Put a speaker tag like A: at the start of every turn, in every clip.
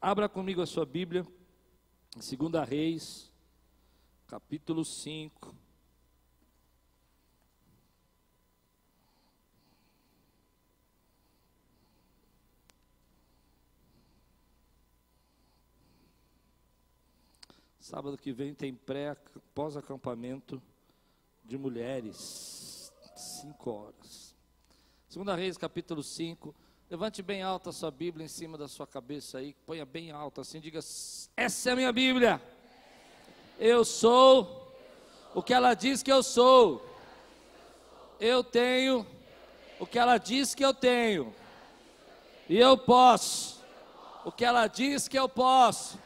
A: Abra comigo a sua Bíblia, em 2 Reis, capítulo 5. Sábado que vem tem pré, pós-acampamento de mulheres, 5 horas. Segunda Reis, capítulo 5. Levante bem alta a sua Bíblia em cima da sua cabeça aí, ponha bem alta assim, diga: Essa é a minha Bíblia. Eu sou o que ela diz que eu sou. Eu tenho o que ela diz que eu tenho. E eu posso o que ela diz que eu posso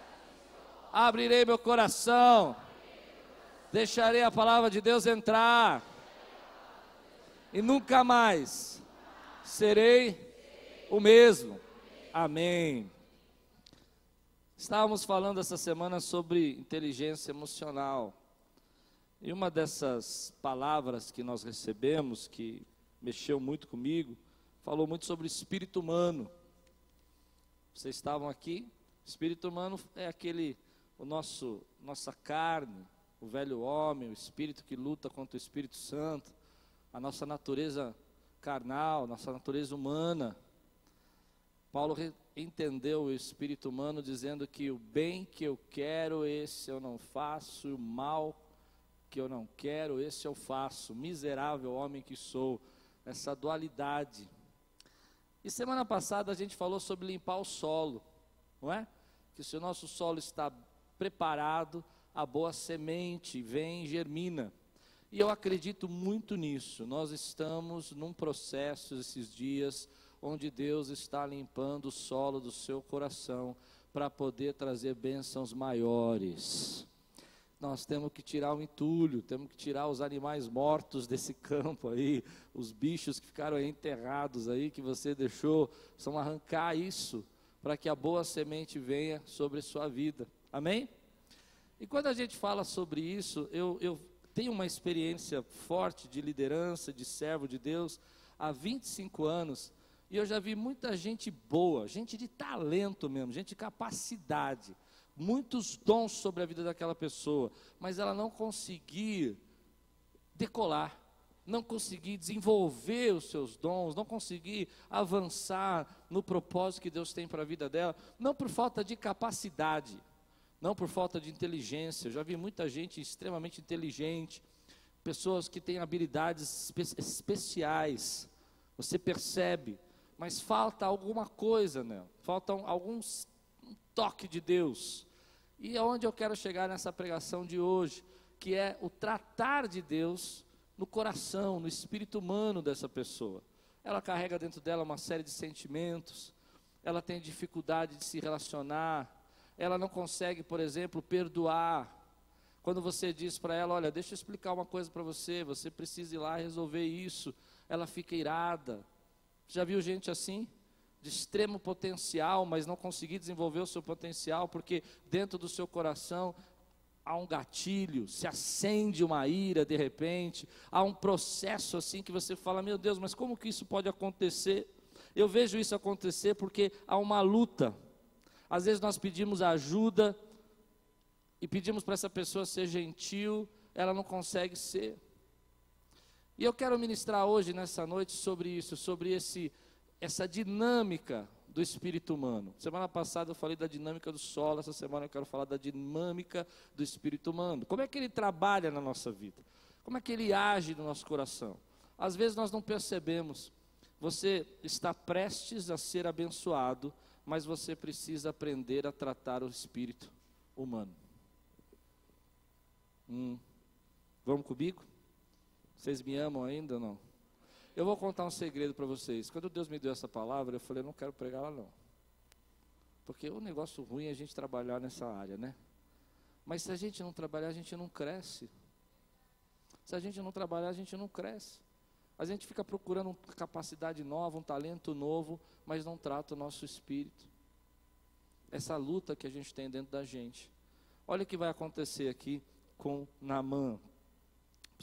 A: abrirei meu coração, deixarei a palavra de Deus entrar, e nunca mais serei o mesmo. Amém. Estávamos falando essa semana sobre inteligência emocional. E uma dessas palavras que nós recebemos, que mexeu muito comigo, falou muito sobre espírito humano. Vocês estavam aqui? Espírito humano é aquele o nosso nossa carne, o velho homem, o espírito que luta contra o Espírito Santo, a nossa natureza carnal, nossa natureza humana. Paulo entendeu o espírito humano dizendo que o bem que eu quero, esse eu não faço, o mal que eu não quero, esse eu faço. Miserável homem que sou. Essa dualidade. E semana passada a gente falou sobre limpar o solo, não é? Que se o nosso solo está preparado, a boa semente vem e germina. E eu acredito muito nisso. Nós estamos num processo esses dias onde Deus está limpando o solo do seu coração para poder trazer bênçãos maiores. Nós temos que tirar o entulho, temos que tirar os animais mortos desse campo aí, os bichos que ficaram enterrados aí, que você deixou, precisamos arrancar isso para que a boa semente venha sobre sua vida. Amém? E quando a gente fala sobre isso, eu, eu tenho uma experiência forte de liderança, de servo de Deus, há 25 anos, e eu já vi muita gente boa, gente de talento mesmo, gente de capacidade, muitos dons sobre a vida daquela pessoa, mas ela não conseguir decolar, não conseguir desenvolver os seus dons, não conseguir avançar no propósito que Deus tem para a vida dela, não por falta de capacidade, não por falta de inteligência. Eu já vi muita gente extremamente inteligente, pessoas que têm habilidades espe especiais. Você percebe, mas falta alguma coisa, né? Falta algum um toque de Deus. E é onde eu quero chegar nessa pregação de hoje, que é o tratar de Deus no coração, no espírito humano dessa pessoa. Ela carrega dentro dela uma série de sentimentos, ela tem dificuldade de se relacionar, ela não consegue, por exemplo, perdoar. Quando você diz para ela, olha, deixa eu explicar uma coisa para você, você precisa ir lá resolver isso, ela fica irada. Já viu gente assim? De extremo potencial, mas não conseguir desenvolver o seu potencial, porque dentro do seu coração há um gatilho, se acende uma ira de repente, há um processo assim que você fala, meu Deus, mas como que isso pode acontecer? Eu vejo isso acontecer porque há uma luta às vezes nós pedimos ajuda e pedimos para essa pessoa ser gentil, ela não consegue ser. E eu quero ministrar hoje, nessa noite, sobre isso, sobre esse, essa dinâmica do espírito humano. Semana passada eu falei da dinâmica do solo, essa semana eu quero falar da dinâmica do espírito humano. Como é que ele trabalha na nossa vida? Como é que ele age no nosso coração? Às vezes nós não percebemos. Você está prestes a ser abençoado mas você precisa aprender a tratar o espírito humano. Hum. Vamos comigo? Vocês me amam ainda ou não? Eu vou contar um segredo para vocês. Quando Deus me deu essa palavra, eu falei, não quero pregar lá não. Porque o negócio ruim é a gente trabalhar nessa área, né? Mas se a gente não trabalhar, a gente não cresce. Se a gente não trabalhar, a gente não cresce. A gente fica procurando uma capacidade nova, um talento novo, mas não trata o nosso espírito. Essa luta que a gente tem dentro da gente. Olha o que vai acontecer aqui com Naamã.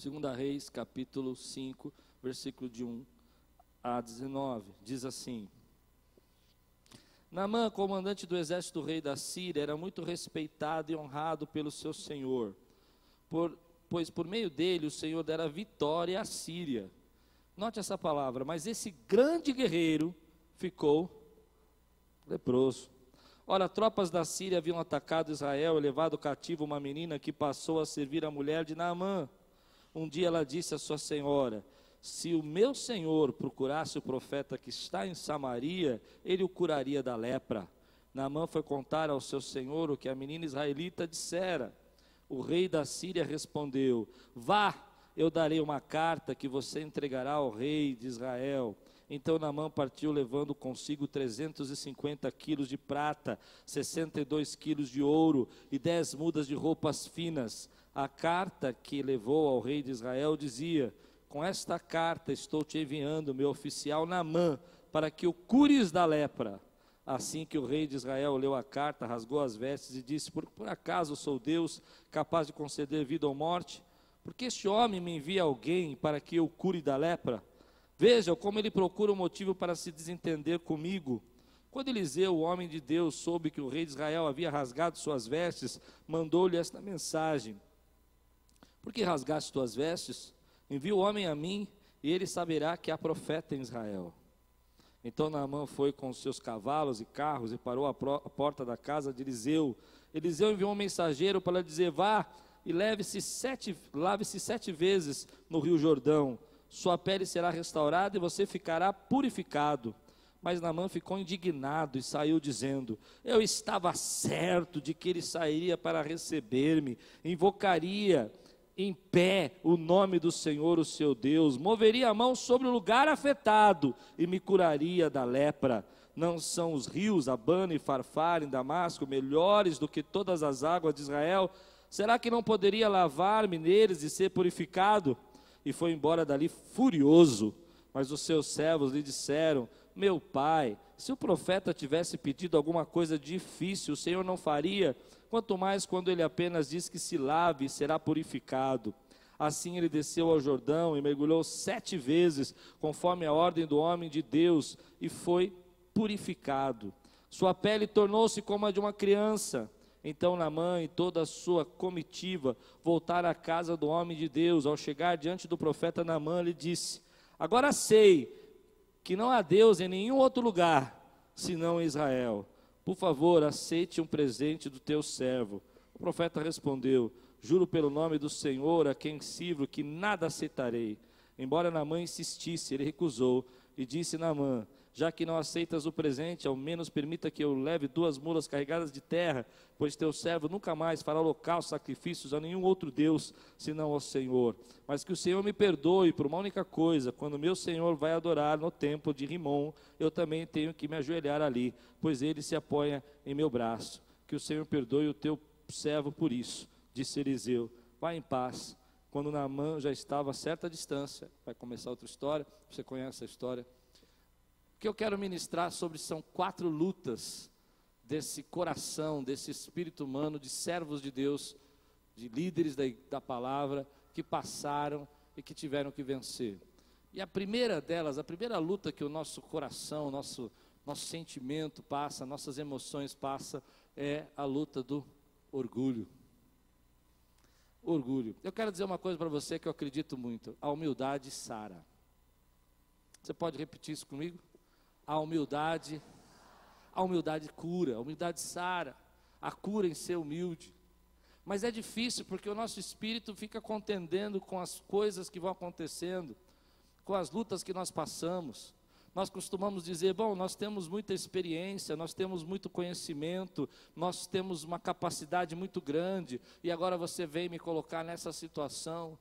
A: 2 Reis, capítulo 5, versículo de 1 a 19. Diz assim: Naamã, comandante do exército do rei da Síria, era muito respeitado e honrado pelo seu senhor, por, pois por meio dele o Senhor dera vitória à Síria. Note essa palavra, mas esse grande guerreiro ficou leproso. Ora, tropas da Síria haviam atacado Israel e levado cativo uma menina que passou a servir a mulher de Naamã. Um dia ela disse à sua senhora: Se o meu senhor procurasse o profeta que está em Samaria, ele o curaria da lepra. Naamã foi contar ao seu senhor o que a menina israelita dissera. O rei da Síria respondeu: Vá, eu darei uma carta que você entregará ao rei de Israel. Então Naamã partiu levando consigo 350 quilos de prata, 62 quilos de ouro e 10 mudas de roupas finas. A carta que levou ao rei de Israel dizia: Com esta carta estou te enviando, meu oficial Naamã, para que o cures da lepra. Assim que o rei de Israel leu a carta, rasgou as vestes e disse: Por, por acaso sou Deus capaz de conceder vida ou morte? Porque este homem me envia alguém para que eu cure da lepra? Veja como ele procura um motivo para se desentender comigo. Quando Eliseu, o homem de Deus, soube que o rei de Israel havia rasgado suas vestes, mandou-lhe esta mensagem: Por que rasgaste tuas vestes? Envia o homem a mim, e ele saberá que há profeta em Israel. Então Naamã foi com seus cavalos e carros e parou à porta da casa de Eliseu. Eliseu enviou um mensageiro para dizer: Vá e leve-se sete, lave-se sete vezes no rio Jordão sua pele será restaurada e você ficará purificado. Mas Naamã ficou indignado e saiu dizendo: Eu estava certo de que ele sairia para receber-me, invocaria em pé o nome do Senhor, o seu Deus, moveria a mão sobre o lugar afetado e me curaria da lepra. Não são os rios Abana e Farfar em Damasco melhores do que todas as águas de Israel? Será que não poderia lavar-me neles e ser purificado? e foi embora dali furioso. Mas os seus servos lhe disseram: Meu pai, se o profeta tivesse pedido alguma coisa difícil, o Senhor não faria, quanto mais quando ele apenas diz que se lave e será purificado. Assim ele desceu ao Jordão e mergulhou sete vezes, conforme a ordem do homem de Deus, e foi purificado. Sua pele tornou-se como a de uma criança então Naamã e toda a sua comitiva voltaram à casa do homem de Deus. Ao chegar diante do profeta Naamã, ele disse: Agora sei que não há Deus em nenhum outro lugar senão em Israel. Por favor, aceite um presente do teu servo. O profeta respondeu: Juro pelo nome do Senhor a quem sirvo que nada aceitarei. Embora Naamã insistisse, ele recusou e disse Naamã: já que não aceitas o presente, ao menos permita que eu leve duas mulas carregadas de terra, pois teu servo nunca mais fará holocausto, sacrifícios a nenhum outro Deus, senão ao Senhor. Mas que o Senhor me perdoe por uma única coisa: quando meu Senhor vai adorar no templo de Rimon, eu também tenho que me ajoelhar ali, pois ele se apoia em meu braço. Que o Senhor perdoe o teu servo por isso, disse Eliseu. Vá em paz. Quando Naamã já estava a certa distância, vai começar outra história, você conhece a história que eu quero ministrar sobre são quatro lutas desse coração, desse espírito humano, de servos de Deus, de líderes da, da palavra, que passaram e que tiveram que vencer. E a primeira delas, a primeira luta que o nosso coração, nosso, nosso sentimento passa, nossas emoções passa, é a luta do orgulho. Orgulho. Eu quero dizer uma coisa para você que eu acredito muito: a humildade sara. Você pode repetir isso comigo? A humildade, a humildade cura, a humildade sara, a cura em ser humilde. Mas é difícil porque o nosso espírito fica contendendo com as coisas que vão acontecendo, com as lutas que nós passamos. Nós costumamos dizer, bom, nós temos muita experiência, nós temos muito conhecimento, nós temos uma capacidade muito grande, e agora você vem me colocar nessa situação.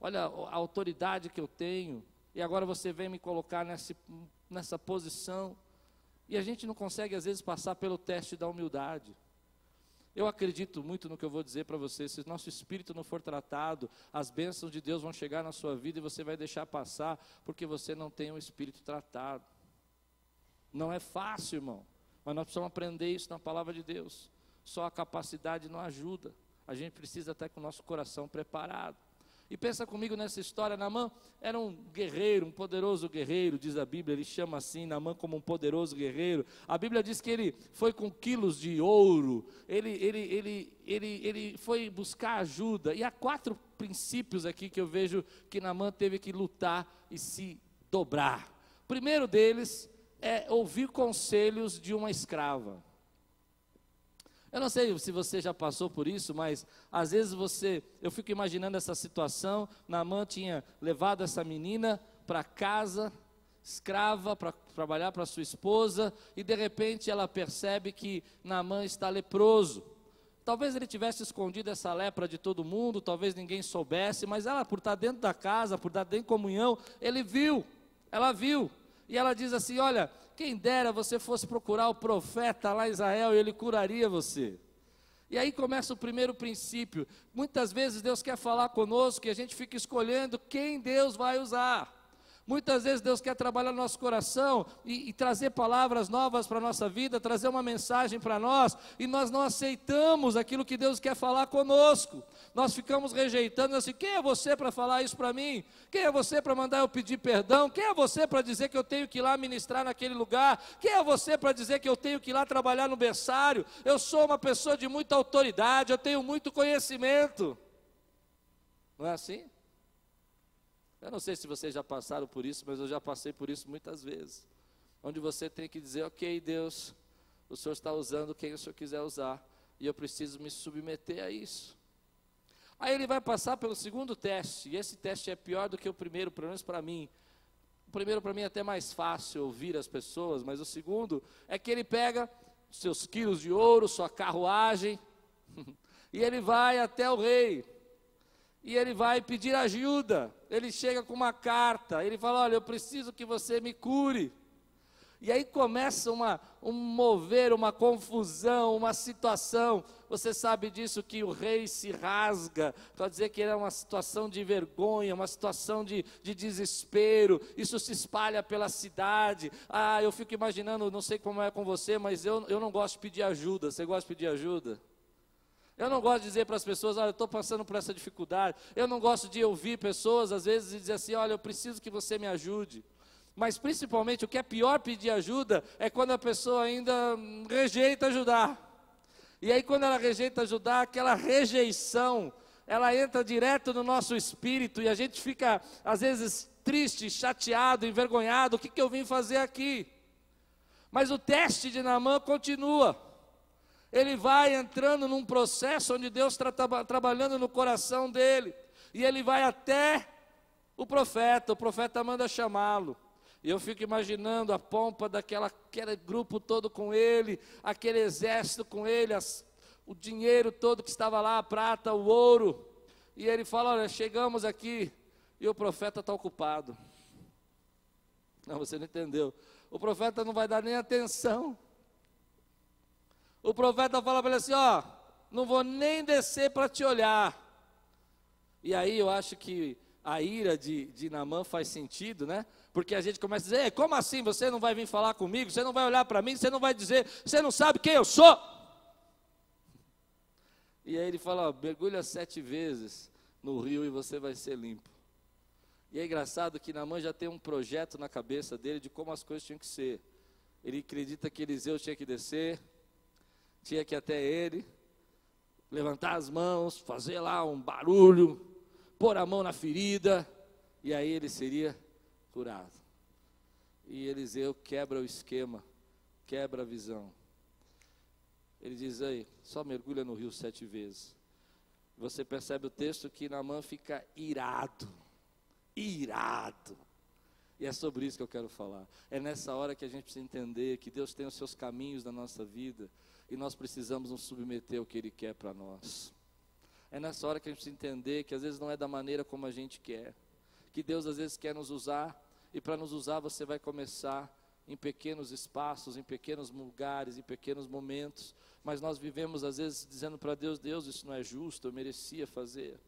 A: Olha a autoridade que eu tenho, e agora você vem me colocar nesse nessa posição. E a gente não consegue, às vezes, passar pelo teste da humildade. Eu acredito muito no que eu vou dizer para você. Se nosso espírito não for tratado, as bênçãos de Deus vão chegar na sua vida e você vai deixar passar, porque você não tem um espírito tratado. Não é fácil, irmão, mas nós precisamos aprender isso na palavra de Deus. Só a capacidade não ajuda. A gente precisa estar com o nosso coração preparado. E pensa comigo nessa história, Namã era um guerreiro, um poderoso guerreiro, diz a Bíblia, ele chama assim Namã como um poderoso guerreiro. A Bíblia diz que ele foi com quilos de ouro, ele, ele, ele, ele, ele foi buscar ajuda. E há quatro princípios aqui que eu vejo que Namã teve que lutar e se dobrar. O primeiro deles é ouvir conselhos de uma escrava. Eu não sei se você já passou por isso, mas às vezes você, eu fico imaginando essa situação, Naamã tinha levado essa menina para casa, escrava, para trabalhar para sua esposa, e de repente ela percebe que Naamã está leproso. Talvez ele tivesse escondido essa lepra de todo mundo, talvez ninguém soubesse, mas ela, por estar dentro da casa, por estar dentro em comunhão, ele viu, ela viu, e ela diz assim: Olha, quem dera você fosse procurar o profeta lá em Israel e ele curaria você. E aí começa o primeiro princípio. Muitas vezes Deus quer falar conosco e a gente fica escolhendo quem Deus vai usar. Muitas vezes Deus quer trabalhar no nosso coração e, e trazer palavras novas para a nossa vida, trazer uma mensagem para nós, e nós não aceitamos aquilo que Deus quer falar conosco. Nós ficamos rejeitando assim: quem é você para falar isso para mim? Quem é você para mandar eu pedir perdão? Quem é você para dizer que eu tenho que ir lá ministrar naquele lugar? Quem é você para dizer que eu tenho que ir lá trabalhar no berçário? Eu sou uma pessoa de muita autoridade, eu tenho muito conhecimento. Não é assim? Eu não sei se vocês já passaram por isso, mas eu já passei por isso muitas vezes. Onde você tem que dizer, ok, Deus, o Senhor está usando quem o Senhor quiser usar, e eu preciso me submeter a isso. Aí ele vai passar pelo segundo teste, e esse teste é pior do que o primeiro, pelo menos para mim. O primeiro para mim é até mais fácil ouvir as pessoas, mas o segundo é que ele pega seus quilos de ouro, sua carruagem, e ele vai até o rei e ele vai pedir ajuda. Ele chega com uma carta, ele fala: Olha, eu preciso que você me cure. E aí começa uma, um mover, uma confusão, uma situação. Você sabe disso que o rei se rasga, para dizer que era uma situação de vergonha, uma situação de, de desespero. Isso se espalha pela cidade. Ah, eu fico imaginando, não sei como é com você, mas eu, eu não gosto de pedir ajuda. Você gosta de pedir ajuda? Eu não gosto de dizer para as pessoas, olha, eu estou passando por essa dificuldade. Eu não gosto de ouvir pessoas, às vezes, e dizer assim, olha, eu preciso que você me ajude. Mas principalmente o que é pior pedir ajuda é quando a pessoa ainda rejeita ajudar. E aí, quando ela rejeita ajudar, aquela rejeição, ela entra direto no nosso espírito e a gente fica, às vezes, triste, chateado, envergonhado: o que, que eu vim fazer aqui? Mas o teste de Naamã continua ele vai entrando num processo onde Deus está tra trabalhando no coração dele, e ele vai até o profeta, o profeta manda chamá-lo. E eu fico imaginando a pompa daquela aquele grupo todo com ele, aquele exército com ele, as, o dinheiro todo que estava lá, a prata, o ouro. E ele fala: Olha, chegamos aqui e o profeta está ocupado. Não, você não entendeu. O profeta não vai dar nem atenção. O profeta fala para ele assim: Ó, não vou nem descer para te olhar. E aí eu acho que a ira de, de Namã faz sentido, né? Porque a gente começa a dizer: como assim você não vai vir falar comigo? Você não vai olhar para mim? Você não vai dizer, você não sabe quem eu sou? E aí ele fala: ó, mergulha sete vezes no rio e você vai ser limpo. E é engraçado que Namã já tem um projeto na cabeça dele de como as coisas tinham que ser. Ele acredita que Eliseu tinha que descer, tinha que ir até ele, levantar as mãos, fazer lá um barulho, pôr a mão na ferida, e aí ele seria curado. E Eliseu quebra o esquema, quebra a visão. Ele diz aí, só mergulha no rio sete vezes. Você percebe o texto que Naamã fica irado, irado. E é sobre isso que eu quero falar. É nessa hora que a gente precisa entender que Deus tem os seus caminhos na nossa vida e nós precisamos nos submeter ao que Ele quer para nós. É nessa hora que a gente precisa entender que às vezes não é da maneira como a gente quer, que Deus às vezes quer nos usar, e para nos usar você vai começar em pequenos espaços, em pequenos lugares, em pequenos momentos, mas nós vivemos às vezes dizendo para Deus: Deus, isso não é justo, eu merecia fazer.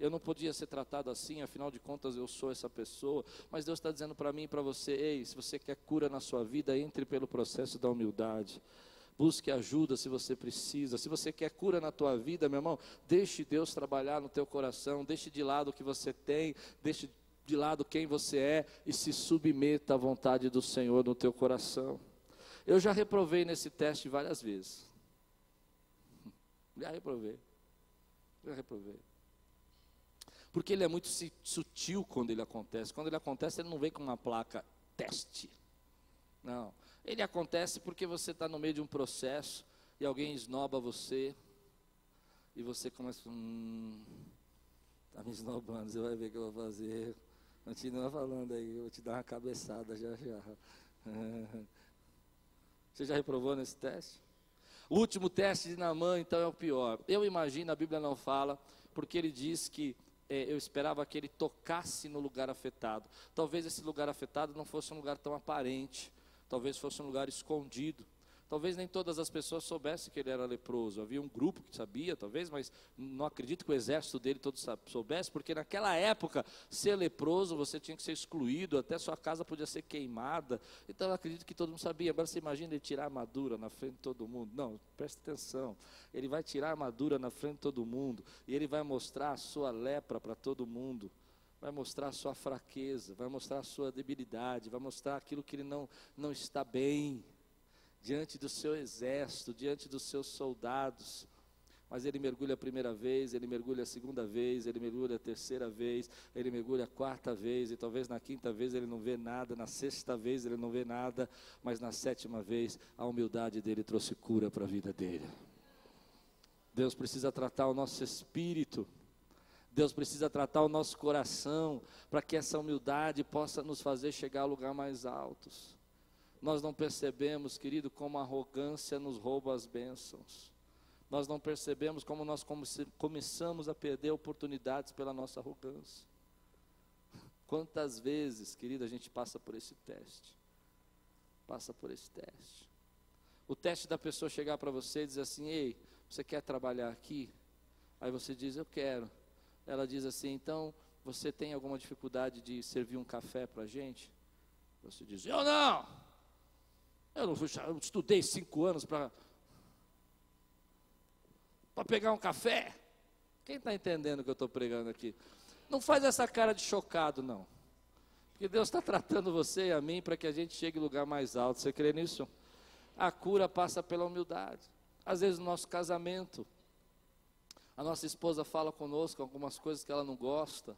A: Eu não podia ser tratado assim, afinal de contas eu sou essa pessoa. Mas Deus está dizendo para mim e para você: ei, se você quer cura na sua vida, entre pelo processo da humildade. Busque ajuda se você precisa. Se você quer cura na tua vida, meu irmão, deixe Deus trabalhar no teu coração. Deixe de lado o que você tem, deixe de lado quem você é e se submeta à vontade do Senhor no teu coração. Eu já reprovei nesse teste várias vezes. Já reprovei. Já reprovei. Porque ele é muito sutil quando ele acontece. Quando ele acontece, ele não vem com uma placa teste. Não. Ele acontece porque você está no meio de um processo e alguém esnoba você e você começa. Hum, está me esnobando, você vai ver o que eu vou fazer. Continua falando aí, eu vou te dar uma cabeçada já já. Você já reprovou nesse teste? O último teste de Namã, então, é o pior. Eu imagino, a Bíblia não fala, porque ele diz que é, eu esperava que ele tocasse no lugar afetado. Talvez esse lugar afetado não fosse um lugar tão aparente, talvez fosse um lugar escondido. Talvez nem todas as pessoas soubessem que ele era leproso. Havia um grupo que sabia, talvez, mas não acredito que o exército dele todo soubesse, porque naquela época, ser leproso, você tinha que ser excluído, até sua casa podia ser queimada. Então eu acredito que todo mundo sabia. Agora você imagina ele tirar a armadura na frente de todo mundo. Não, preste atenção. Ele vai tirar a armadura na frente de todo mundo e ele vai mostrar a sua lepra para todo mundo vai mostrar a sua fraqueza, vai mostrar a sua debilidade, vai mostrar aquilo que ele não, não está bem diante do seu exército, diante dos seus soldados. Mas ele mergulha a primeira vez, ele mergulha a segunda vez, ele mergulha a terceira vez, ele mergulha a quarta vez, e talvez na quinta vez ele não vê nada, na sexta vez ele não vê nada, mas na sétima vez a humildade dele trouxe cura para a vida dele. Deus precisa tratar o nosso espírito, Deus precisa tratar o nosso coração, para que essa humildade possa nos fazer chegar a lugar mais altos nós não percebemos, querido, como a arrogância nos rouba as bênçãos. Nós não percebemos como nós começamos a perder oportunidades pela nossa arrogância. Quantas vezes, querido, a gente passa por esse teste? Passa por esse teste. O teste da pessoa chegar para você e dizer assim: Ei, você quer trabalhar aqui? Aí você diz: Eu quero. Ela diz assim: Então, você tem alguma dificuldade de servir um café para a gente? Você diz: Eu não. Eu não eu estudei cinco anos para para pegar um café. Quem está entendendo o que eu estou pregando aqui? Não faz essa cara de chocado, não. Porque Deus está tratando você e a mim para que a gente chegue em lugar mais alto. Você crê nisso? A cura passa pela humildade. Às vezes no nosso casamento, a nossa esposa fala conosco algumas coisas que ela não gosta,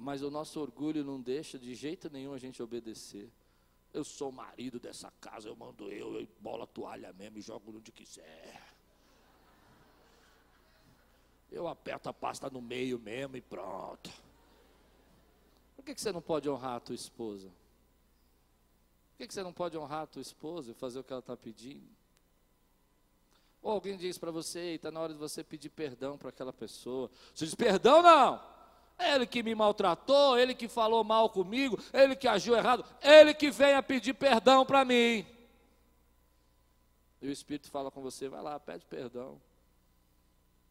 A: mas o nosso orgulho não deixa de jeito nenhum a gente obedecer. Eu sou o marido dessa casa, eu mando eu, eu bola a toalha mesmo e jogo onde quiser. Eu aperto a pasta no meio mesmo e pronto. Por que, que você não pode honrar a tua esposa? Por que, que você não pode honrar a tua esposa e fazer o que ela está pedindo? Ou alguém diz para você, está na hora de você pedir perdão para aquela pessoa. Você diz, perdão não! Ele que me maltratou, ele que falou mal comigo, ele que agiu errado, ele que venha pedir perdão para mim. E o Espírito fala com você: vai lá, pede perdão,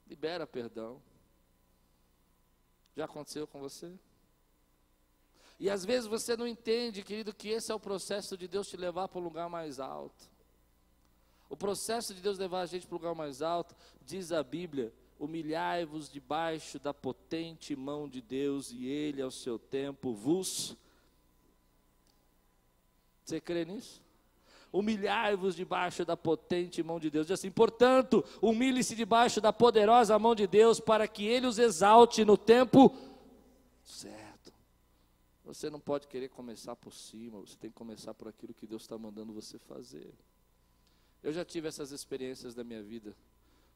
A: libera perdão. Já aconteceu com você? E às vezes você não entende, querido, que esse é o processo de Deus te levar para um lugar mais alto. O processo de Deus levar a gente para um lugar mais alto, diz a Bíblia, humilhai-vos debaixo da potente mão de Deus, e Ele, ao seu tempo, vos. Você crê nisso? Humilhai-vos debaixo da potente mão de Deus. Diz assim, portanto, humilhe-se debaixo da poderosa mão de Deus, para que Ele os exalte no tempo certo. Você não pode querer começar por cima, você tem que começar por aquilo que Deus está mandando você fazer. Eu já tive essas experiências da minha vida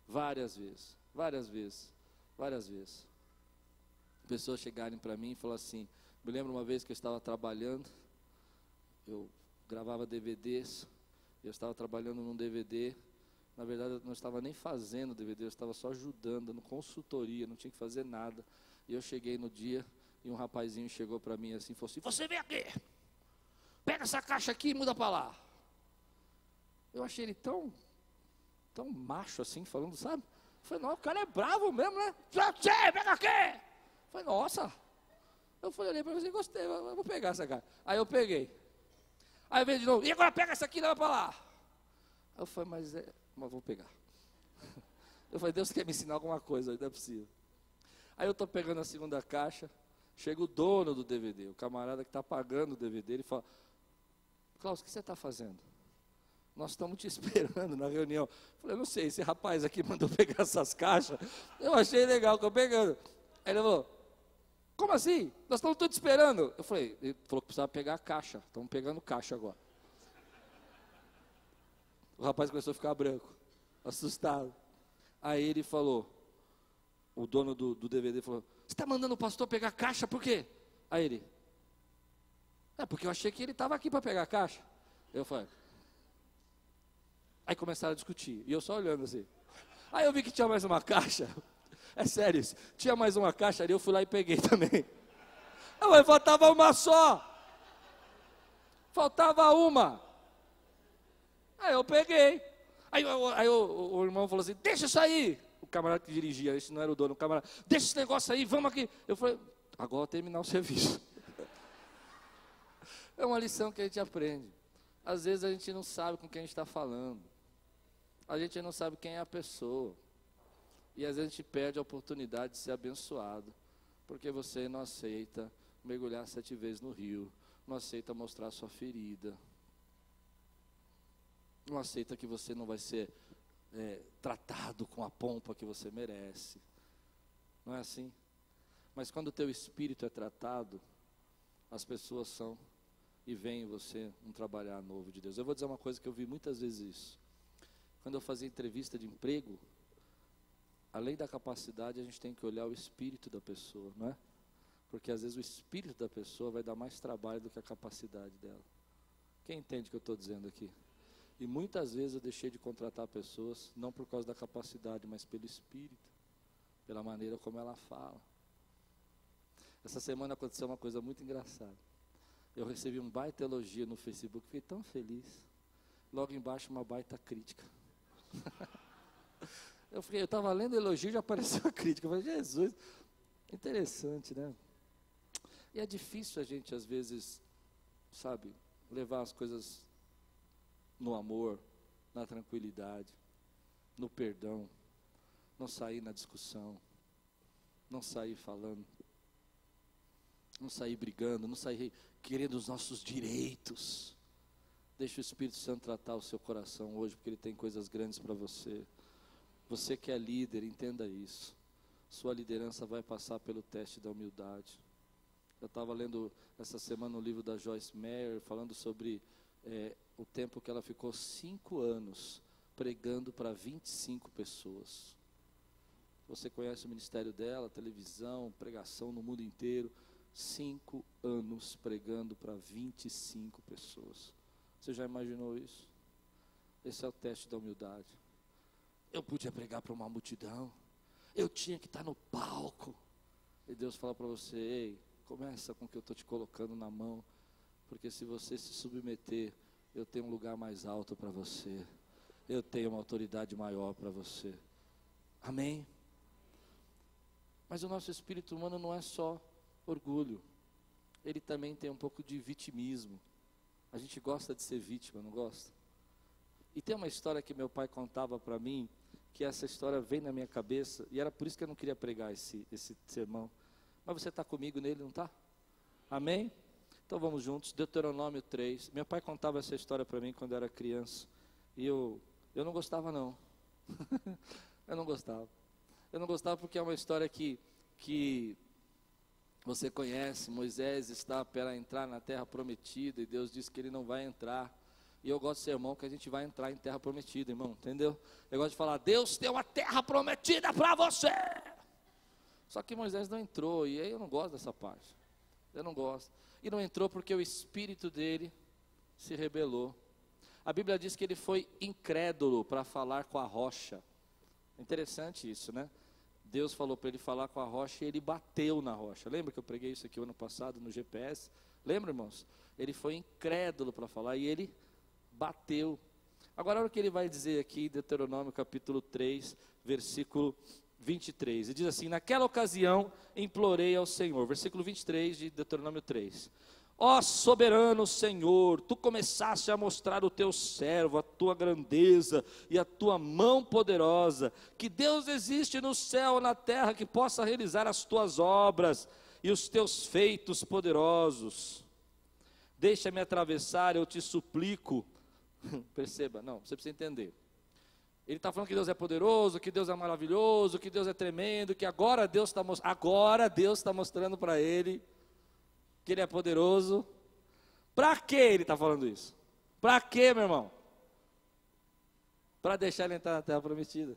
A: várias vezes. Várias vezes, várias vezes. Pessoas chegarem para mim e falar assim, me lembro uma vez que eu estava trabalhando, eu gravava DVDs, eu estava trabalhando num DVD, na verdade eu não estava nem fazendo DVD, eu estava só ajudando, dando consultoria, não tinha que fazer nada. E eu cheguei no dia e um rapazinho chegou para mim assim, falou assim, você vem aqui, pega essa caixa aqui e muda para lá. Eu achei ele tão, tão macho assim, falando, sabe? Falei, não, o cara é bravo mesmo, né? Você, pega aqui! Falei, nossa. Eu falei, olhei para você, gostei, eu vou pegar essa cara. Aí eu peguei. Aí veio de novo, e agora pega essa aqui e leva para lá. Eu falei, mas é, mas vou pegar. Eu falei, Deus quer me ensinar alguma coisa, não é possível. Aí eu estou pegando a segunda caixa, chega o dono do DVD, o camarada que está pagando o DVD, ele fala, Klaus, o que você está fazendo? Nós estamos te esperando na reunião. Eu falei, não sei, esse rapaz aqui mandou pegar essas caixas. Eu achei legal, estou pegando. Aí ele falou, como assim? Nós estamos todos esperando. Eu falei, ele falou que precisava pegar a caixa. Estamos pegando caixa agora. O rapaz começou a ficar branco, assustado. Aí ele falou, o dono do, do DVD falou, você está mandando o pastor pegar caixa por quê? Aí ele, é porque eu achei que ele estava aqui para pegar a caixa. Eu falei, Aí começaram a discutir. E eu só olhando assim. Aí eu vi que tinha mais uma caixa. É sério isso. Tinha mais uma caixa ali, eu fui lá e peguei também. Mas faltava uma só. Faltava uma. Aí eu peguei. Aí, aí o, o, irmão falou assim: Deixa isso aí. O camarada que dirigia, esse não era o dono, o camarada, deixa esse negócio aí, vamos aqui. Eu falei: Agora terminar o serviço. É uma lição que a gente aprende. Às vezes a gente não sabe com quem a gente está falando a gente não sabe quem é a pessoa. E às vezes a gente perde a oportunidade de ser abençoado, porque você não aceita mergulhar sete vezes no rio, não aceita mostrar sua ferida, não aceita que você não vai ser é, tratado com a pompa que você merece. Não é assim? Mas quando o teu espírito é tratado, as pessoas são e vem em você um trabalhar novo de Deus. Eu vou dizer uma coisa que eu vi muitas vezes isso. Quando eu fazia entrevista de emprego, além da capacidade, a gente tem que olhar o espírito da pessoa, não é? Porque às vezes o espírito da pessoa vai dar mais trabalho do que a capacidade dela. Quem entende o que eu estou dizendo aqui? E muitas vezes eu deixei de contratar pessoas, não por causa da capacidade, mas pelo espírito, pela maneira como ela fala. Essa semana aconteceu uma coisa muito engraçada. Eu recebi um baita elogio no Facebook, fiquei tão feliz. Logo embaixo, uma baita crítica. Eu fiquei, eu estava lendo elogio e já apareceu a crítica. Eu falei, Jesus, interessante, né? E é difícil a gente, às vezes, sabe, levar as coisas no amor, na tranquilidade, no perdão, não sair na discussão, não sair falando, não sair brigando, não sair querendo os nossos direitos. Deixe o Espírito Santo tratar o seu coração hoje, porque ele tem coisas grandes para você. Você que é líder, entenda isso. Sua liderança vai passar pelo teste da humildade. Eu estava lendo essa semana o um livro da Joyce Meyer, falando sobre é, o tempo que ela ficou cinco anos pregando para 25 pessoas. Você conhece o ministério dela, televisão, pregação no mundo inteiro. Cinco anos pregando para 25 pessoas. Você já imaginou isso? Esse é o teste da humildade. Eu podia pregar para uma multidão. Eu tinha que estar no palco. E Deus fala para você: Ei, começa com o que eu estou te colocando na mão. Porque se você se submeter, eu tenho um lugar mais alto para você. Eu tenho uma autoridade maior para você. Amém? Mas o nosso espírito humano não é só orgulho. Ele também tem um pouco de vitimismo. A gente gosta de ser vítima, não gosta? E tem uma história que meu pai contava para mim, que essa história vem na minha cabeça, e era por isso que eu não queria pregar esse, esse sermão. Mas você está comigo nele, não está? Amém? Então vamos juntos, Deuteronômio 3. Meu pai contava essa história para mim quando eu era criança. E eu, eu não gostava não. eu não gostava. Eu não gostava porque é uma história que, que você conhece, Moisés está para entrar na terra prometida e Deus disse que ele não vai entrar. E eu gosto de ser irmão que a gente vai entrar em terra prometida, irmão, entendeu? Eu gosto de falar, Deus tem uma terra prometida para você. Só que Moisés não entrou, e aí eu não gosto dessa parte. Eu não gosto. E não entrou porque o espírito dele se rebelou. A Bíblia diz que ele foi incrédulo para falar com a rocha. Interessante isso, né? Deus falou para ele falar com a rocha e ele bateu na rocha. Lembra que eu preguei isso aqui ano passado no GPS? Lembra, irmãos? Ele foi incrédulo para falar e ele bateu. Agora, olha o que ele vai dizer aqui, Deuteronômio capítulo 3, versículo 23. Ele diz assim: Naquela ocasião implorei ao Senhor. Versículo 23 de Deuteronômio 3. Ó soberano Senhor, tu começaste a mostrar o teu servo, a tua grandeza e a tua mão poderosa, que Deus existe no céu na terra que possa realizar as tuas obras e os teus feitos poderosos. Deixa-me atravessar, eu te suplico. Perceba, não, você precisa entender. Ele está falando que Deus é poderoso, que Deus é maravilhoso, que Deus é tremendo, que agora Deus está agora Deus está mostrando para ele que ele é poderoso. Para que ele está falando isso? Para que, meu irmão? Para deixar ele entrar na terra prometida.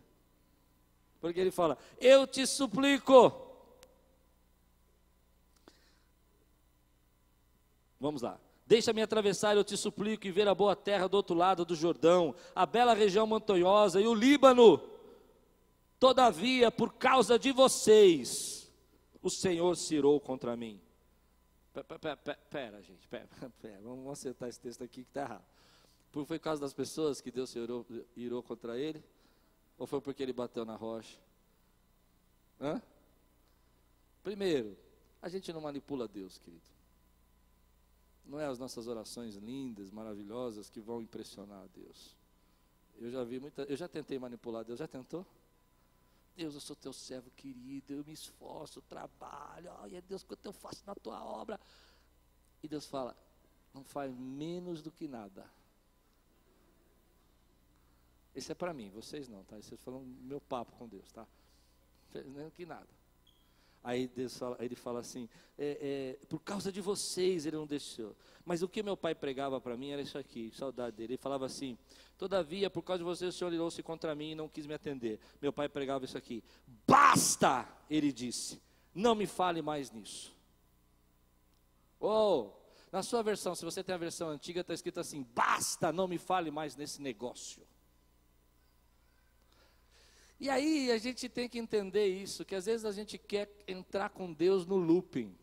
A: Porque ele fala: Eu te suplico. Vamos lá. Deixa-me atravessar, eu te suplico, e ver a boa terra do outro lado do Jordão, a bela região montanhosa e o Líbano. Todavia, por causa de vocês, o Senhor se irou contra mim. Pera, gente, pera, pera, vamos acertar esse texto aqui que está errado. Foi por causa das pessoas que Deus se irou, irou contra ele? Ou foi porque ele bateu na rocha? Hã? Primeiro, a gente não manipula Deus, querido. Não é as nossas orações lindas, maravilhosas que vão impressionar a Deus. Eu já vi muita, eu já tentei manipular Deus, já tentou? Deus, eu sou teu servo querido, eu me esforço, trabalho, olha Deus, quanto eu faço na tua obra. E Deus fala, não faz menos do que nada. Esse é para mim, vocês não, tá? Vocês falam meu papo com Deus, tá? Menos que nada. Aí fala, ele fala assim: é, é, por causa de vocês ele não deixou. Mas o que meu pai pregava para mim era isso aqui, saudade dele. Ele falava assim: todavia, por causa de vocês o Senhor irou-se contra mim e não quis me atender. Meu pai pregava isso aqui: basta, ele disse, não me fale mais nisso. Ou, oh, na sua versão, se você tem a versão antiga, está escrito assim: basta, não me fale mais nesse negócio. E aí a gente tem que entender isso, que às vezes a gente quer entrar com Deus no looping.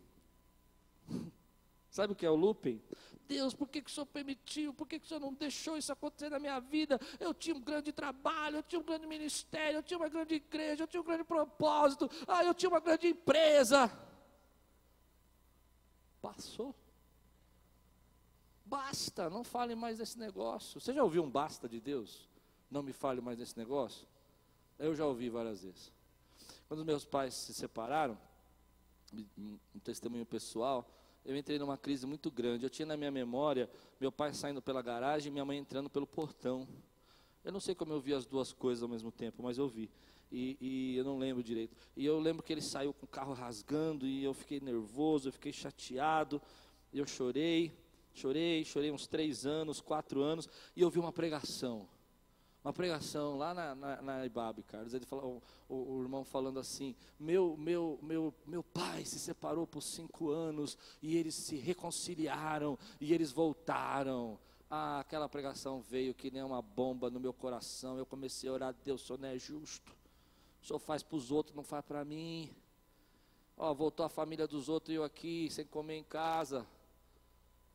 A: Sabe o que é o looping? Deus, por que, que o Senhor permitiu? Por que, que o Senhor não deixou isso acontecer na minha vida? Eu tinha um grande trabalho, eu tinha um grande ministério, eu tinha uma grande igreja, eu tinha um grande propósito, ah, eu tinha uma grande empresa. Passou. Basta, não fale mais desse negócio. Você já ouviu um basta de Deus? Não me fale mais desse negócio? Eu já ouvi várias vezes. Quando meus pais se separaram, um testemunho pessoal, eu entrei numa crise muito grande. Eu tinha na minha memória meu pai saindo pela garagem e minha mãe entrando pelo portão. Eu não sei como eu vi as duas coisas ao mesmo tempo, mas eu vi. E, e, eu não lembro direito. E eu lembro que ele saiu com o carro rasgando e eu fiquei nervoso, eu fiquei chateado. Eu chorei, chorei, chorei uns três anos, quatro anos. E eu vi uma pregação uma pregação lá na, na, na Ibabe, Carlos. Ele falou, o, o, irmão falando assim: meu, meu, meu, meu pai se separou por cinco anos e eles se reconciliaram e eles voltaram. Ah, aquela pregação veio que nem uma bomba no meu coração. Eu comecei a orar: Deus, o senhor não é justo. O senhor faz para os outros, não faz para mim. Ó, voltou a família dos outros e eu aqui, sem comer em casa.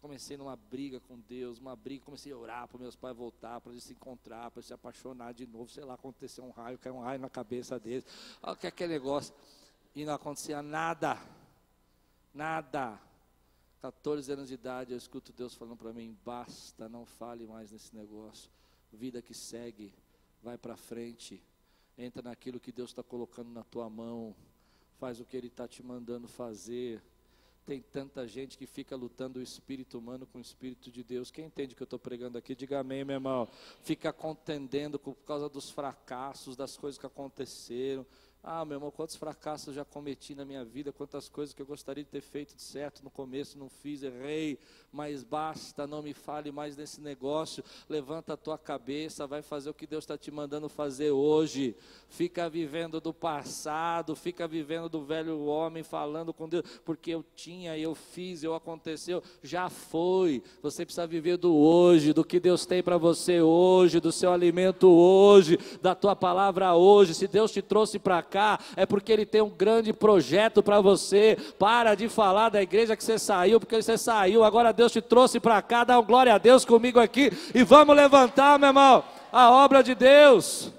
A: Comecei numa briga com Deus, uma briga, comecei a orar para meus pais voltar, para eles se encontrar, para se apaixonar de novo, sei lá, aconteceu um raio, caiu um raio na cabeça deles. Olha que é aquele negócio. E não acontecia nada. Nada. 14 anos de idade, eu escuto Deus falando para mim: basta, não fale mais nesse negócio. Vida que segue, vai para frente, entra naquilo que Deus está colocando na tua mão, faz o que Ele está te mandando fazer tem tanta gente que fica lutando o espírito humano com o espírito de Deus. Quem entende o que eu estou pregando aqui, diga amém, meu irmão. Fica contendendo por causa dos fracassos, das coisas que aconteceram. Ah, meu irmão, quantos fracassos já cometi na minha vida, quantas coisas que eu gostaria de ter feito de certo no começo, não fiz, errei, mas basta, não me fale mais nesse negócio. Levanta a tua cabeça, vai fazer o que Deus está te mandando fazer hoje. Fica vivendo do passado, fica vivendo do velho homem, falando com Deus, porque eu tinha, eu fiz, eu aconteceu, já foi. Você precisa viver do hoje, do que Deus tem para você hoje, do seu alimento hoje, da tua palavra hoje. Se Deus te trouxe para cá, é porque Ele tem um grande projeto para você. Para de falar da igreja que você saiu, porque você saiu, agora Deus te trouxe para cá. Dá um glória a Deus comigo aqui e vamos levantar, meu irmão, a obra de Deus.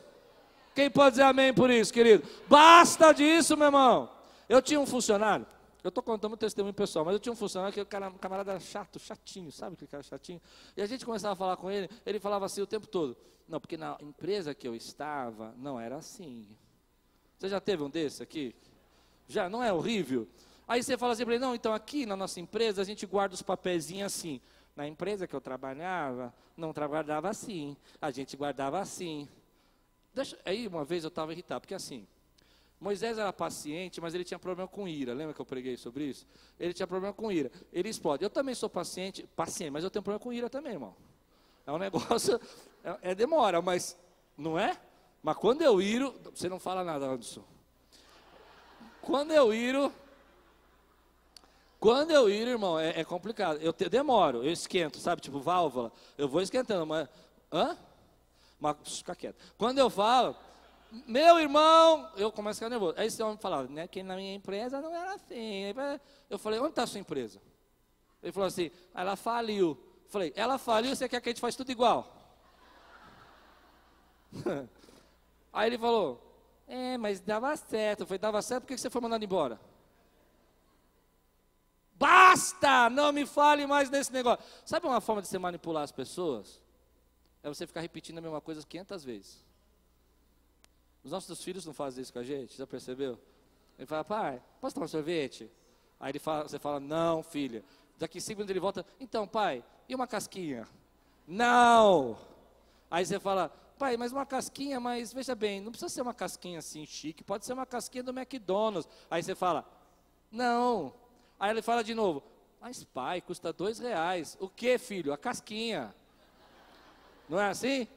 A: Quem pode dizer amém por isso, querido? Basta disso, meu irmão. Eu tinha um funcionário, Eu estou contando um testemunho pessoal, mas eu tinha um funcionário que o cara, um camarada chato, chatinho, sabe aquele cara chatinho? E a gente começava a falar com ele, ele falava assim o tempo todo. Não, porque na empresa que eu estava, não era assim. Você já teve um desse aqui? Já, não é horrível? Aí você fala assim para ele, não, então aqui na nossa empresa a gente guarda os papeizinhos assim. Na empresa que eu trabalhava, não guardava assim. A gente guardava assim. Deixa, aí uma vez eu estava irritado, porque assim, Moisés era paciente, mas ele tinha problema com ira. Lembra que eu preguei sobre isso? Ele tinha problema com ira. Ele explode. Eu também sou paciente, paciente, mas eu tenho problema com ira também, irmão. É um negócio, é, é demora, mas não é? Mas quando eu iro, você não fala nada, Anderson. Quando eu iro, quando eu iro, irmão, é, é complicado. Eu te, demoro, eu esquento, sabe? Tipo válvula. Eu vou esquentando, mas. Hã? Mas fica quieto. Quando eu falo, meu irmão, eu começo a ficar nervoso. Aí esse homem falava, né, que na minha empresa não era assim. Eu falei, onde está a sua empresa? Ele falou assim, ela faliu. Eu falei, ela faliu, você quer que a gente faça tudo igual? Aí ele falou, é, mas dava certo. Eu falei, dava certo, por que você foi mandado embora? Basta! Não me fale mais nesse negócio. Sabe uma forma de você manipular as pessoas? É você ficar repetindo a mesma coisa 500 vezes. Os nossos filhos não fazem isso com a gente, já percebeu? Ele fala, pai, posso tomar um sorvete? Aí ele fala, você fala, não, filha. Daqui cinco minutos ele volta, então, pai, e uma casquinha? Não! Aí você fala, pai, mas uma casquinha, mas veja bem, não precisa ser uma casquinha assim chique, pode ser uma casquinha do McDonald's. Aí você fala, não. Aí ele fala de novo, mas pai, custa dois reais. O que, filho? A casquinha. Não é assim?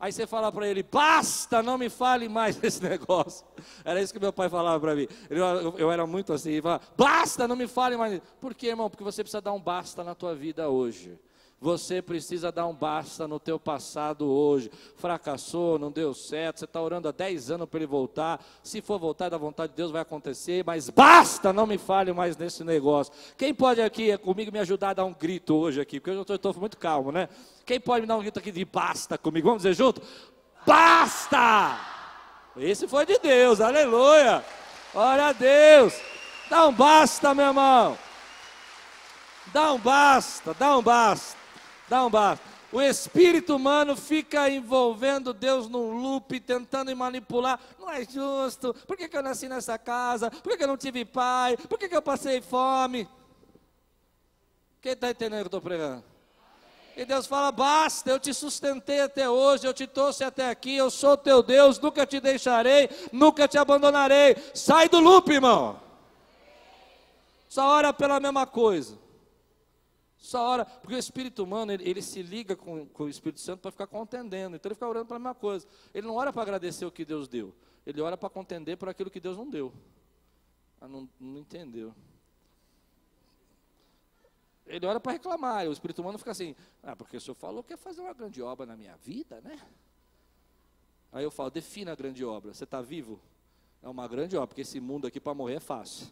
A: Aí você fala para ele, basta, não me fale mais desse negócio. Era isso que meu pai falava para mim. Eu, eu, era muito assim, ele falava, basta, não me fale mais. Por quê, irmão? Porque você precisa dar um basta na tua vida hoje. Você precisa dar um basta no teu passado hoje. Fracassou, não deu certo, você está orando há 10 anos para ele voltar. Se for voltar da vontade de Deus, vai acontecer, mas basta, não me fale mais nesse negócio. Quem pode aqui comigo me ajudar a dar um grito hoje aqui? Porque eu estou muito calmo, né? Quem pode me dar um grito aqui de basta comigo? Vamos dizer junto? Basta! Esse foi de Deus, aleluia! Glória a Deus! Dá um basta, meu irmão! Dá um basta, dá um basta. Dá um basta. O espírito humano fica envolvendo Deus num loop, tentando manipular. Não é justo. Por que, que eu nasci nessa casa? Por que, que eu não tive pai? Por que, que eu passei fome? Quem está entendendo o que eu estou pregando? E Deus fala: basta, eu te sustentei até hoje, eu te trouxe até aqui, eu sou teu Deus, nunca te deixarei, nunca te abandonarei. Sai do loop, irmão. Só ora pela mesma coisa. Só ora, porque o espírito humano, ele, ele se liga com, com, o Espírito Santo para ficar contendendo. Então ele fica orando para a mesma coisa. Ele não ora para agradecer o que Deus deu. Ele ora para contender por aquilo que Deus não deu. Ah, não, não entendeu. Ele ora para reclamar. E o espírito humano fica assim: Ah, porque o senhor falou que ia fazer uma grande obra na minha vida, né? Aí eu falo: defina a grande obra. Você está vivo? É uma grande obra, porque esse mundo aqui para morrer é fácil.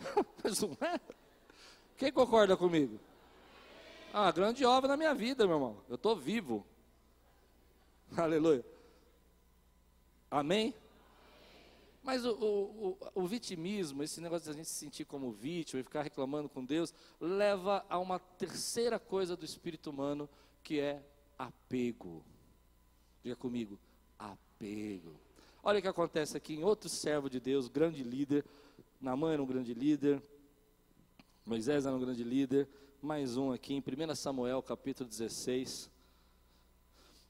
A: Mas não é? Quem concorda comigo? Ah, grande obra na minha vida, meu irmão. Eu estou vivo. Aleluia. Amém? Mas o, o, o, vitimismo, esse negócio de a gente se sentir como vítima e ficar reclamando com Deus, leva a uma terceira coisa do espírito humano, que é apego. Diga comigo, apego. Olha o que acontece aqui em outro servo de Deus, grande líder. Namã era um grande líder, Moisés era um grande líder. Mais um aqui em 1 Samuel, capítulo 16,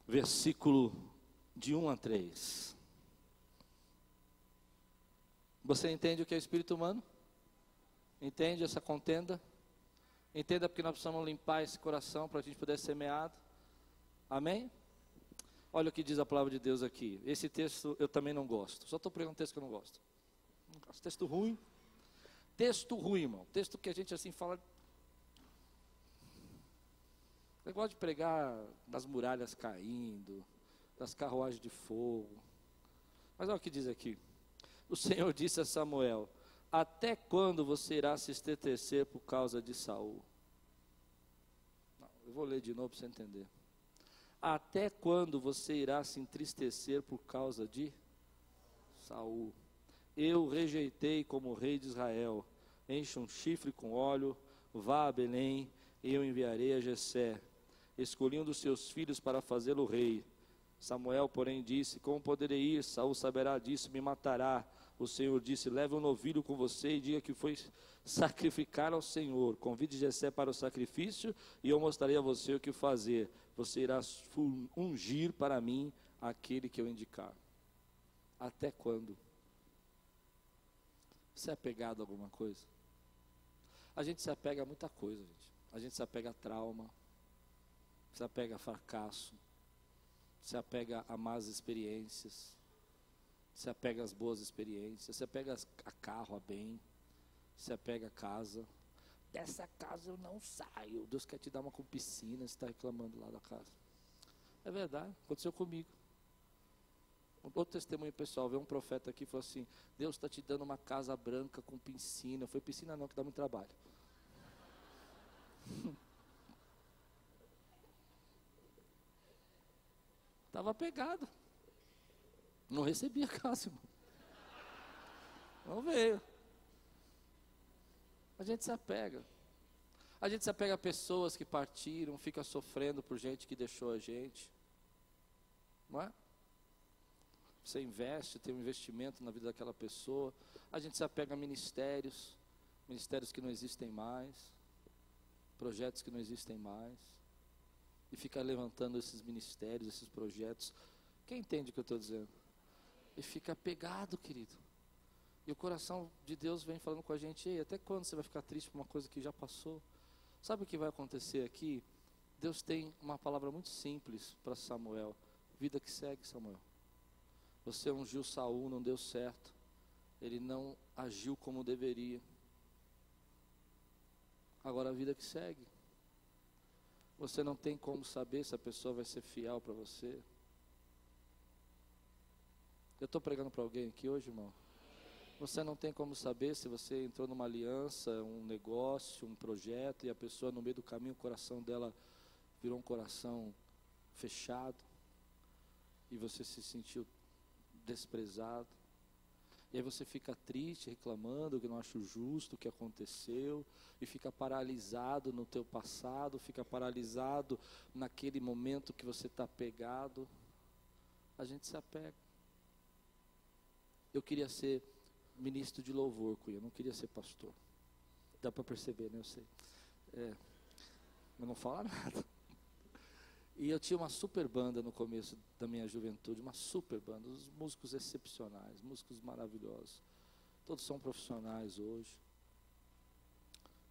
A: versículo de 1 a 3. Você entende o que é espírito humano? Entende essa contenda? Entenda porque nós precisamos limpar esse coração para a gente poder ser semeado. Amém? Olha o que diz a palavra de Deus aqui. Esse texto eu também não gosto. Só estou pregando um texto que eu não gosto. Texto ruim. Texto ruim, irmão. Texto que a gente assim fala. Eu gosto de pregar das muralhas caindo, das carruagens de fogo. Mas olha o que diz aqui. O Senhor disse a Samuel: Até quando você irá se estetecer por causa de Saul? Não, eu vou ler de novo para você entender. Até quando você irá se entristecer por causa de Saul? Eu rejeitei como rei de Israel. Enche um chifre com óleo, vá a Belém, e eu enviarei a Jessé. Escolhi um dos seus filhos para fazê-lo rei. Samuel, porém, disse: Como poderei ir? Saul saberá disso, me matará. O Senhor disse: Leve um novilho com você e diga que foi sacrificar ao Senhor. Convide Jessé para o sacrifício e eu mostrarei a você o que fazer. Você irá ungir para mim aquele que eu indicar. Até quando? Você é apegado a alguma coisa? A gente se apega a muita coisa, gente. A gente se apega a trauma, se apega a fracasso, se apega a más experiências, se apega às boas experiências, se apega a carro, a bem, se apega a casa. Dessa casa eu não saio. Deus quer te dar uma com piscina, você está reclamando lá da casa. É verdade, aconteceu comigo. Outro testemunho pessoal, veio um profeta aqui e falou assim: Deus está te dando uma casa branca com piscina. Foi piscina não, que dá muito trabalho. Estava pegado. Não recebi a casa, irmão. Não veio. A gente se apega. A gente se apega a pessoas que partiram, fica sofrendo por gente que deixou a gente. Não é? Você investe, tem um investimento na vida daquela pessoa. A gente se apega a ministérios, ministérios que não existem mais, projetos que não existem mais. E fica levantando esses ministérios, esses projetos. Quem entende o que eu estou dizendo? E fica apegado, querido. E o coração de Deus vem falando com a gente, Ei, até quando você vai ficar triste por uma coisa que já passou? Sabe o que vai acontecer aqui? Deus tem uma palavra muito simples para Samuel. Vida que segue, Samuel. Você ungiu Saul, não deu certo. Ele não agiu como deveria. Agora a vida que segue. Você não tem como saber se a pessoa vai ser fiel para você. Eu estou pregando para alguém aqui hoje, irmão. Você não tem como saber se você entrou numa aliança, um negócio, um projeto, e a pessoa no meio do caminho, o coração dela virou um coração fechado, e você se sentiu desprezado. E aí você fica triste, reclamando que não acha justo o que aconteceu, e fica paralisado no teu passado, fica paralisado naquele momento que você está pegado. A gente se apega. Eu queria ser ministro de louvor, Cunha, eu não queria ser pastor. Dá para perceber, né? Eu sei. É, mas não fala nada. E eu tinha uma super banda no começo da minha juventude, uma super banda, os músicos excepcionais, músicos maravilhosos. Todos são profissionais hoje.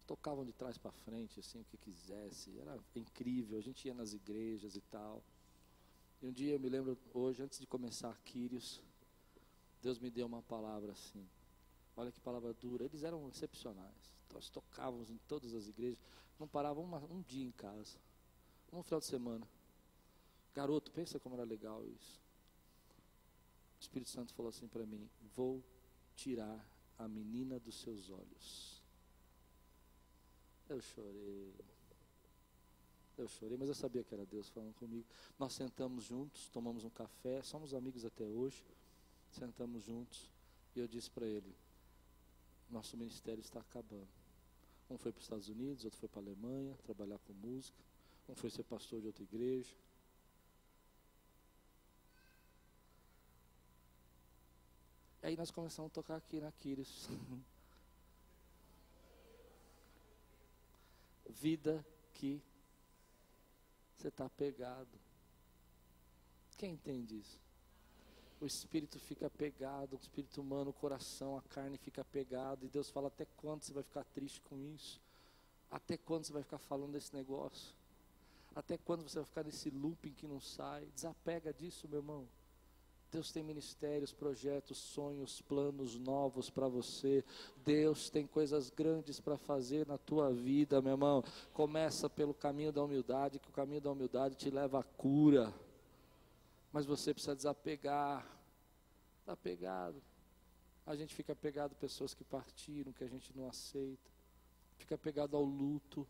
A: Tocavam de trás para frente, assim, o que quisesse. Era incrível, a gente ia nas igrejas e tal. E um dia eu me lembro, hoje, antes de começar Quírios, Deus me deu uma palavra assim. Olha que palavra dura. Eles eram excepcionais. Nós tocávamos em todas as igrejas. Não paravam uma, um dia em casa. Um final de semana. Garoto, pensa como era legal isso. O Espírito Santo falou assim para mim: Vou tirar a menina dos seus olhos. Eu chorei. Eu chorei, mas eu sabia que era Deus falando comigo. Nós sentamos juntos, tomamos um café, somos amigos até hoje. Sentamos juntos e eu disse para ele: Nosso ministério está acabando. Um foi para os Estados Unidos, outro foi para a Alemanha trabalhar com música. Um foi ser pastor de outra igreja. Aí nós começamos a tocar aqui na Quírios. Vida que você está pegado. Quem entende isso? O espírito fica pegado, o espírito humano, o coração, a carne fica pegado, e Deus fala: até quando você vai ficar triste com isso? Até quando você vai ficar falando desse negócio? Até quando você vai ficar nesse looping que não sai? Desapega disso, meu irmão. Deus tem ministérios, projetos, sonhos, planos novos para você. Deus tem coisas grandes para fazer na tua vida, meu irmão. Começa pelo caminho da humildade, que o caminho da humildade te leva à cura. Mas você precisa desapegar. Está pegado. A gente fica pegado a pessoas que partiram, que a gente não aceita. Fica pegado ao luto.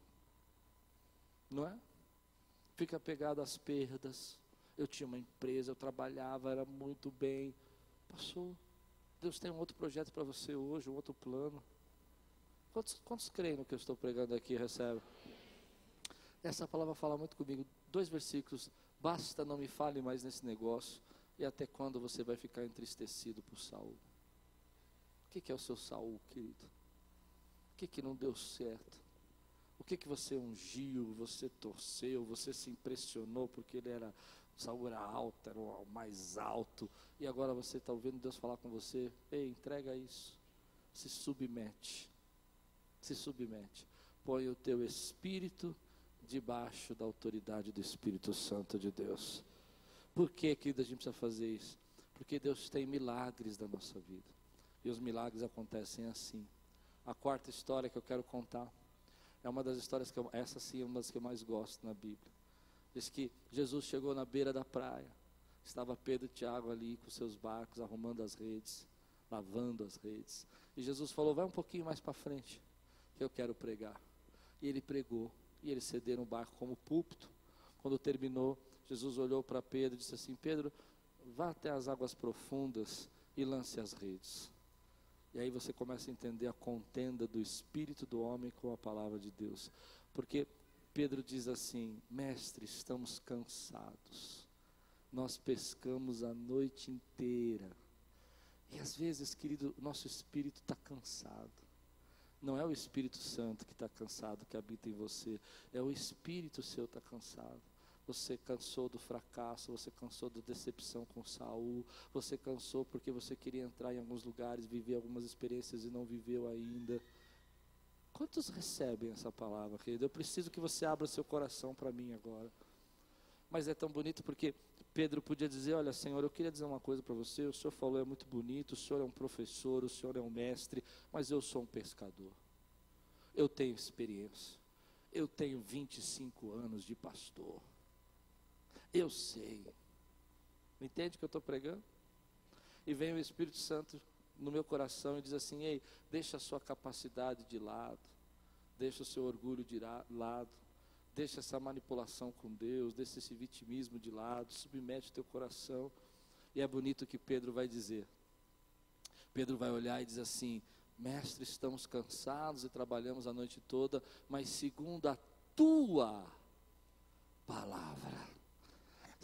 A: Não é? Fica pegado às perdas eu tinha uma empresa, eu trabalhava, era muito bem. Passou. Deus tem um outro projeto para você hoje, um outro plano. Quantos, quantos creem no que eu estou pregando aqui recebe? Essa palavra fala muito comigo. Dois versículos. Basta não me fale mais nesse negócio. E até quando você vai ficar entristecido por Saul? O que, que é o seu Saul, querido? O que, que não deu certo? O que, que você ungiu, você torceu, você se impressionou porque ele era, Saul era alto, era o mais alto, e agora você está ouvindo Deus falar com você, ei, entrega isso, se submete, se submete, põe o teu espírito debaixo da autoridade do Espírito Santo de Deus. Por que, querido, a gente precisa fazer isso? Porque Deus tem milagres da nossa vida. E os milagres acontecem assim. A quarta história que eu quero contar é uma das histórias que eu, essa sim é uma das que eu mais gosto na Bíblia. Diz que Jesus chegou na beira da praia. Estava Pedro e Tiago ali com seus barcos, arrumando as redes, lavando as redes. E Jesus falou: Vai um pouquinho mais para frente, que eu quero pregar. E ele pregou. E eles cederam o barco como púlpito. Quando terminou, Jesus olhou para Pedro e disse assim: Pedro, vá até as águas profundas e lance as redes. E aí você começa a entender a contenda do espírito do homem com a palavra de Deus. Porque Pedro diz assim: Mestre, estamos cansados. Nós pescamos a noite inteira. E às vezes, querido, nosso espírito está cansado. Não é o Espírito Santo que está cansado, que habita em você. É o Espírito seu que está cansado. Você cansou do fracasso, você cansou da decepção com Saul, você cansou porque você queria entrar em alguns lugares, viver algumas experiências e não viveu ainda. Quantos recebem essa palavra, querido? Eu preciso que você abra seu coração para mim agora. Mas é tão bonito porque Pedro podia dizer: Olha, Senhor, eu queria dizer uma coisa para você. O Senhor falou, é muito bonito, o Senhor é um professor, o Senhor é um mestre, mas eu sou um pescador. Eu tenho experiência. Eu tenho 25 anos de pastor. Eu sei. Entende o que eu estou pregando? E vem o Espírito Santo no meu coração e diz assim: Ei, deixa a sua capacidade de lado, deixa o seu orgulho de lado, deixa essa manipulação com Deus, deixa esse vitimismo de lado, submete o teu coração. E é bonito que Pedro vai dizer. Pedro vai olhar e diz assim: Mestre, estamos cansados e trabalhamos a noite toda, mas segundo a tua palavra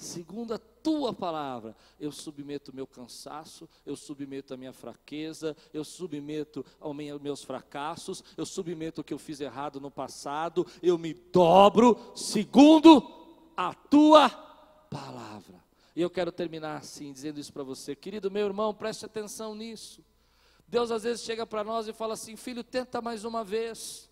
A: segundo a tua palavra. Eu submeto o meu cansaço, eu submeto a minha fraqueza, eu submeto aos meus fracassos, eu submeto o que eu fiz errado no passado, eu me dobro segundo a tua palavra. E eu quero terminar assim, dizendo isso para você, querido meu irmão, preste atenção nisso. Deus às vezes chega para nós e fala assim: filho, tenta mais uma vez.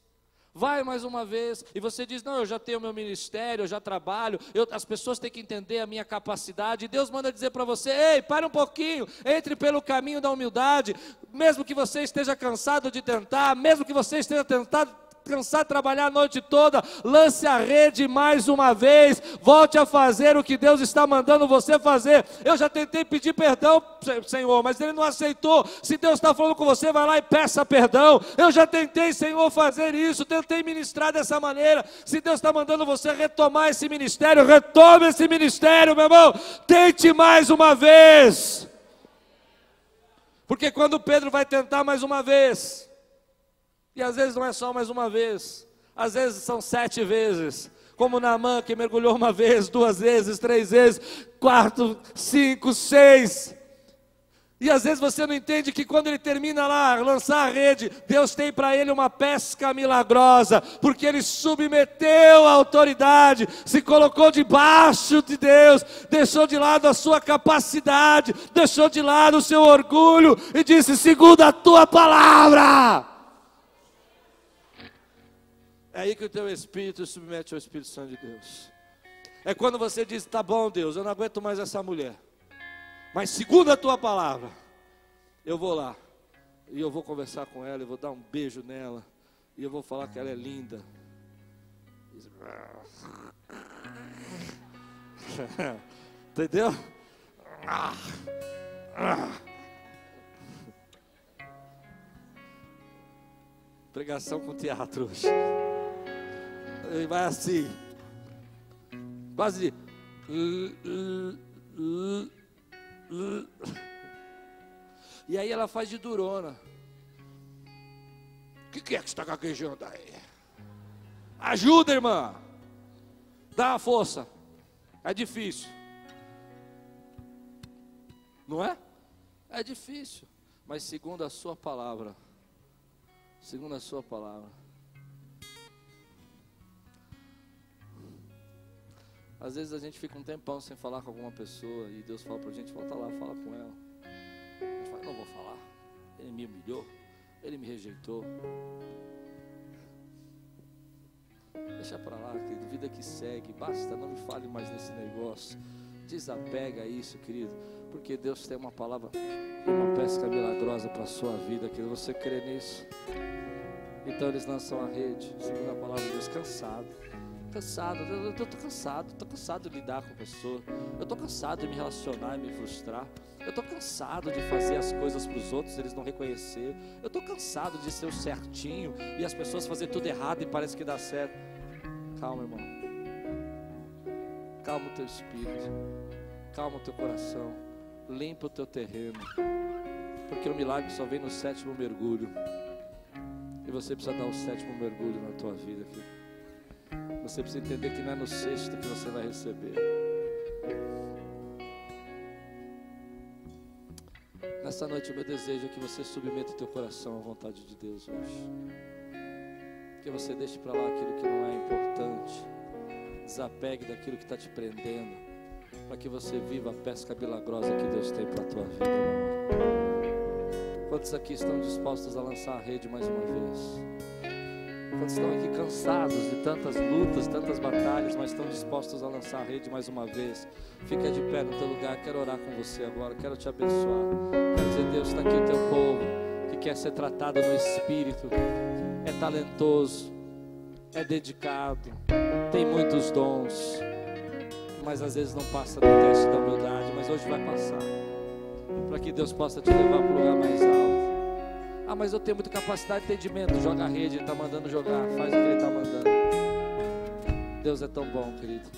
A: Vai mais uma vez, e você diz: Não, eu já tenho meu ministério, eu já trabalho, eu, as pessoas têm que entender a minha capacidade. E Deus manda dizer para você: Ei, para um pouquinho, entre pelo caminho da humildade, mesmo que você esteja cansado de tentar, mesmo que você esteja tentado, cansar de trabalhar a noite toda, lance a rede mais uma vez, volte a fazer o que Deus está mandando você fazer. Eu já tentei pedir perdão, Senhor, mas Ele não aceitou. Se Deus está falando com você, vai lá e peça perdão. Eu já tentei, Senhor, fazer isso, tentei ministrar dessa maneira. Se Deus está mandando você retomar esse ministério, retome esse ministério, meu irmão. Tente mais uma vez. Porque quando Pedro vai tentar mais uma vez, e às vezes não é só mais uma vez, às vezes são sete vezes. Como Naamã que mergulhou uma vez, duas vezes, três vezes, quatro, cinco, seis. E às vezes você não entende que quando ele termina lá, lançar a rede, Deus tem para ele uma pesca milagrosa, porque ele submeteu a autoridade, se colocou debaixo de Deus, deixou de lado a sua capacidade, deixou de lado o seu orgulho e disse: segundo a tua palavra. É aí que o teu espírito submete ao Espírito Santo de Deus. É quando você diz: Tá bom, Deus, eu não aguento mais essa mulher. Mas segundo a tua palavra, eu vou lá. E eu vou conversar com ela, eu vou dar um beijo nela. E eu vou falar que ela é linda. Entendeu? Pregação com teatro hoje. Vai assim. Quase. E aí ela faz de durona. O que, que é que está gaguejando aí? Ajuda, irmã. Dá uma força. É difícil. Não é? É difícil. Mas segundo a sua palavra. Segundo a sua palavra. Às vezes a gente fica um tempão sem falar com alguma pessoa e Deus fala para a gente, volta lá, fala com ela. A gente fala, não vou falar. Ele me humilhou, ele me rejeitou. Deixa para lá, querido, vida que segue, basta, não me fale mais nesse negócio. Desapega isso, querido, porque Deus tem uma palavra, uma pesca milagrosa para a sua vida, querido. Você crê nisso? Então eles lançam a rede, segundo a palavra de Deus, cansado cansado, eu estou cansado, estou cansado de lidar com pessoas, eu estou cansado de me relacionar e me frustrar, eu estou cansado de fazer as coisas para os outros, eles não reconhecer, eu estou cansado de ser o certinho e as pessoas fazer tudo errado e parece que dá certo. Calma, irmão. Calma o teu espírito, calma o teu coração, limpa o teu terreno, porque o milagre só vem no sétimo mergulho. E você precisa dar o sétimo mergulho na tua vida, querido. Você precisa entender que não é no sexto que você vai receber. Nessa noite, meu desejo é que você submeta o teu coração à vontade de Deus hoje. Que você deixe para lá aquilo que não é importante. Desapegue daquilo que está te prendendo. Para que você viva a pesca milagrosa que Deus tem para a tua vida, meu. Quantos aqui estão dispostos a lançar a rede mais uma vez? Quantos estão aqui cansados de tantas lutas, tantas batalhas, mas estão dispostos a lançar a rede mais uma vez? Fica de pé no teu lugar, quero orar com você agora, quero te abençoar. Quero dizer, Deus, está aqui o teu povo que quer ser tratado no Espírito, é talentoso, é dedicado, tem muitos dons, mas às vezes não passa no teste da humildade, mas hoje vai passar, para que Deus possa te levar para o lugar mais alto. Ah, mas eu tenho muita capacidade de entendimento. Joga a rede, ele está mandando jogar. Faz o que ele está mandando. Deus é tão bom, querido.